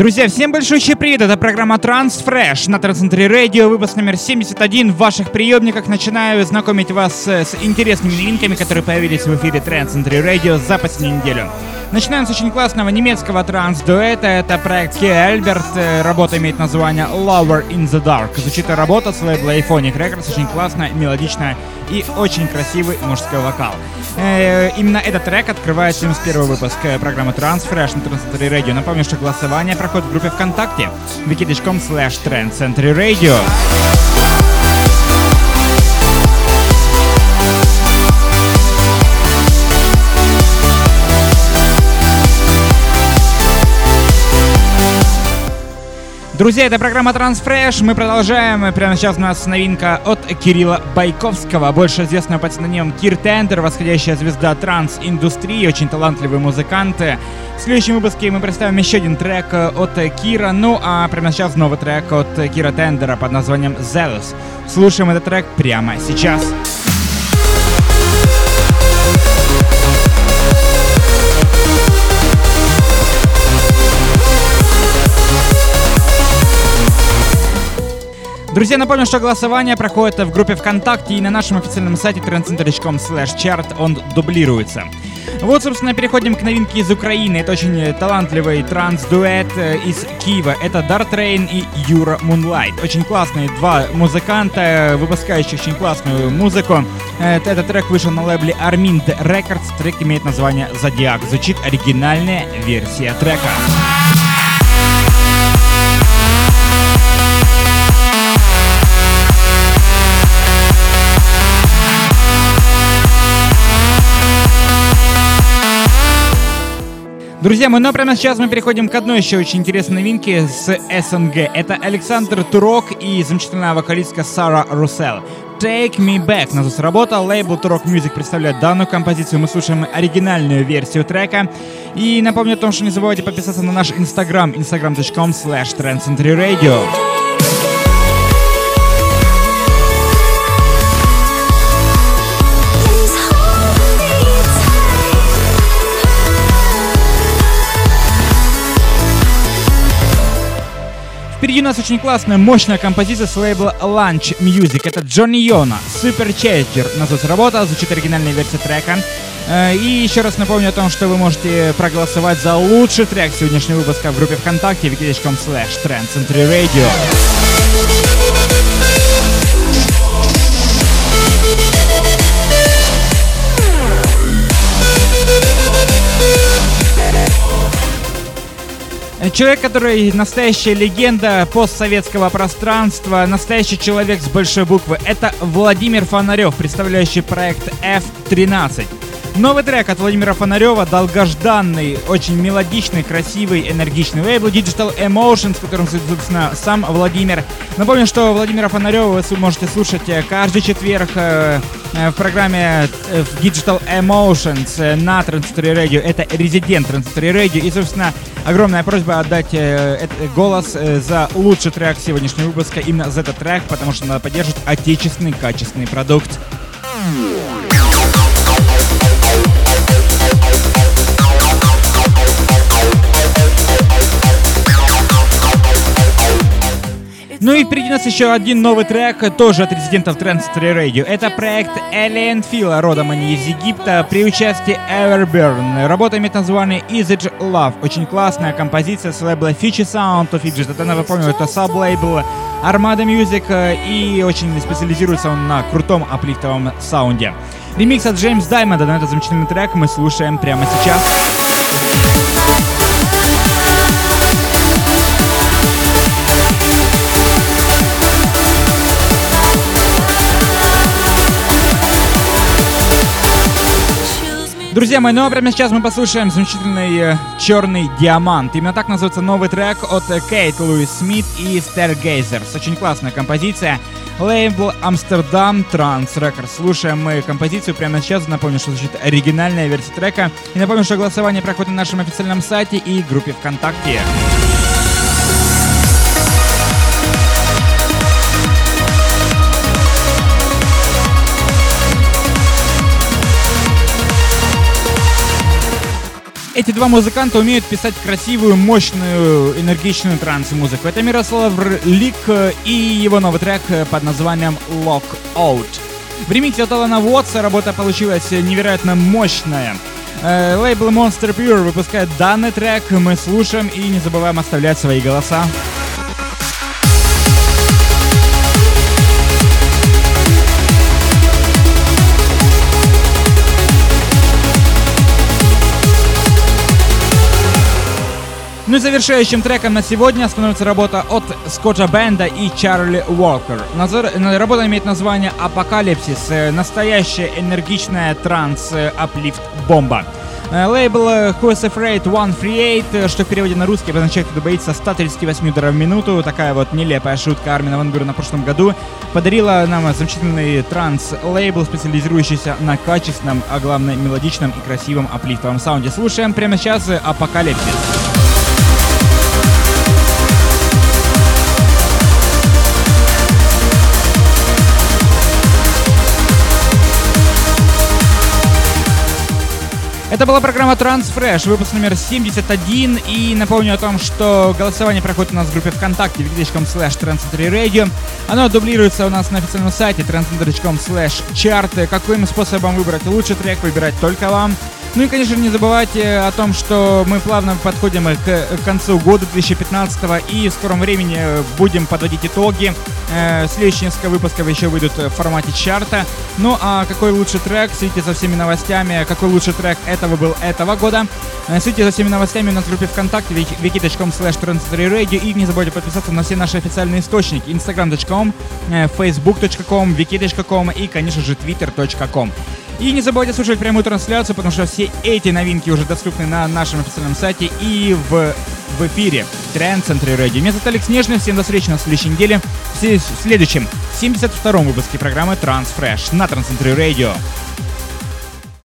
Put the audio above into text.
Друзья, всем большой привет! Это программа Transfresh на Трансцентре Радио, выпуск номер 71 в ваших приемниках. Начинаю знакомить вас с интересными новинками, которые появились в эфире Трансцентре Радио за последнюю неделю. Начинаем с очень классного немецкого транс-дуэта. Это проект Ки Альберт. Работа имеет название Lover in the Dark. Звучит работа с лейбла Iphonic Records. Очень классная, мелодичная и очень красивый мужской вокал. Э, именно этот трек открывает 71 выпуск э, программы Transfresh на Trend Radio. Напомню, что голосование проходит в группе ВКонтакте wiki.com slash Trend Radio. Друзья, это программа Transfresh. Мы продолжаем. Прямо сейчас у нас новинка от Кирилла Байковского, больше известного под синонимом Кир Тендер, восходящая звезда транс-индустрии, очень талантливые музыканты. В следующем выпуске мы представим еще один трек от Кира, ну а прямо сейчас новый трек от Кира Тендера под названием Zealous. Слушаем этот трек прямо сейчас. Сейчас. Друзья, напомню, что голосование проходит в группе ВКонтакте и на нашем официальном сайте trendcenter.com slash chart он дублируется. Вот, собственно, переходим к новинке из Украины. Это очень талантливый транс-дуэт э, из Киева. Это Dart Rain и Юра Moonlight. Очень классные два музыканта, выпускающих очень классную музыку. Э, этот трек вышел на лейбле Armind Records. Трек имеет название Зодиак. Звучит оригинальная версия трека. Друзья мои, ну а прямо сейчас мы переходим к одной еще очень интересной новинке с СНГ. Это Александр Турок и замечательная вокалистка Сара Руссел. Take Me Back называется работа. Лейбл Turok Music представляет данную композицию. Мы слушаем оригинальную версию трека. И напомню о том, что не забывайте подписаться на наш инстаграм instagram.com slash Radio. Впереди у нас очень классная, мощная композиция с лейбла Lunch Music. Это Джонни Йона, Super Changer. Называется работа, звучит оригинальная версия трека. Э, и еще раз напомню о том, что вы можете проголосовать за лучший трек сегодняшнего выпуска в группе ВКонтакте wiki.com slash Radio. Человек, который настоящая легенда постсоветского пространства, настоящий человек с большой буквы, это Владимир Фонарев, представляющий проект F13. Новый трек от Владимира Фонарева, долгожданный, очень мелодичный, красивый, энергичный лейбл Digital Emotions, в котором, собственно, сам Владимир. Напомню, что Владимира Фонарева вы можете слушать э, каждый четверг э, э, в программе Digital Emotions на Transitory Radio. Это резидент Transitory Radio. И, собственно, огромная просьба отдать голос за лучший трек сегодняшнего выпуска именно за этот трек, потому что надо поддерживать отечественный качественный продукт. Ну и впереди нас еще один новый трек, тоже от резидентов Transitory Radio. Это проект Alien Feel, родом они из Египта, при участии Everburn. Работа имеет название Is It Love. Очень классная композиция с лейбла Fiji Sound of Egypt. Это, напомню, это саб-лейбл Armada Music, и очень специализируется он на крутом аплифтовом саунде. Ремикс от Джеймс Даймонда на этот замечательный трек мы слушаем прямо сейчас. Друзья мои, ну а прямо сейчас мы послушаем замечательный э, черный диамант. Именно так называется новый трек от э, Кейт Луис Смит и Stargazers. Очень классная композиция. Лейбл Амстердам Транс Records. Слушаем мы композицию прямо сейчас. Напомню, что звучит оригинальная версия трека. И напомню, что голосование проходит на нашем официальном сайте и группе ВКонтакте. Эти два музыканта умеют писать красивую, мощную, энергичную транс-музыку. Это Мирослав Лик и его новый трек под названием Lock Out. В ремиксе от Алана Уотса работа получилась невероятно мощная. Э, лейбл Monster Pure выпускает данный трек, мы слушаем и не забываем оставлять свои голоса. Завершающим треком на сегодня становится работа от Скотта Бонда и Чарли Уолкер. Работа имеет название «Апокалипсис», э, настоящая энергичная транс-аплифт-бомба. Э, лейбл Who is Afraid 138, э, что в переводе на русский обозначает «Кто боится 138 ударов в минуту». Такая вот нелепая шутка Армина Ван Бюра на прошлом году подарила нам замечательный транс-лейбл, специализирующийся на качественном, а главное мелодичном и красивом аплифтовом саунде. Слушаем прямо сейчас «Апокалипсис». Это была программа Transfresh, выпуск номер 71. И напомню о том, что голосование проходит у нас в группе ВКонтакте wiki.com slash Radio. Оно дублируется у нас на официальном сайте transcentry.com slash chart. Каким способом выбрать лучший трек, выбирать только вам. Ну и, конечно, не забывайте о том, что мы плавно подходим к концу года 2015 и в скором времени будем подводить итоги. Э, следующие несколько выпусков еще выйдут в формате чарта. Ну а какой лучший трек, следите за всеми новостями. Какой лучший трек этого был этого года. Э, следите за всеми новостями у нас в группе ВКонтакте wiki.com slash и не забудьте подписаться на все наши официальные источники instagram.com, э, facebook.com, wiki.com и, конечно же, twitter.com. И не забывайте слушать прямую трансляцию, потому что все эти новинки уже доступны на нашем официальном сайте и в, в эфире Тренд Центре Радио. Меня зовут Алекс Нежный, всем до встречи на следующей неделе в следующем 72-м выпуске программы Transfresh на Трансцентре Радио.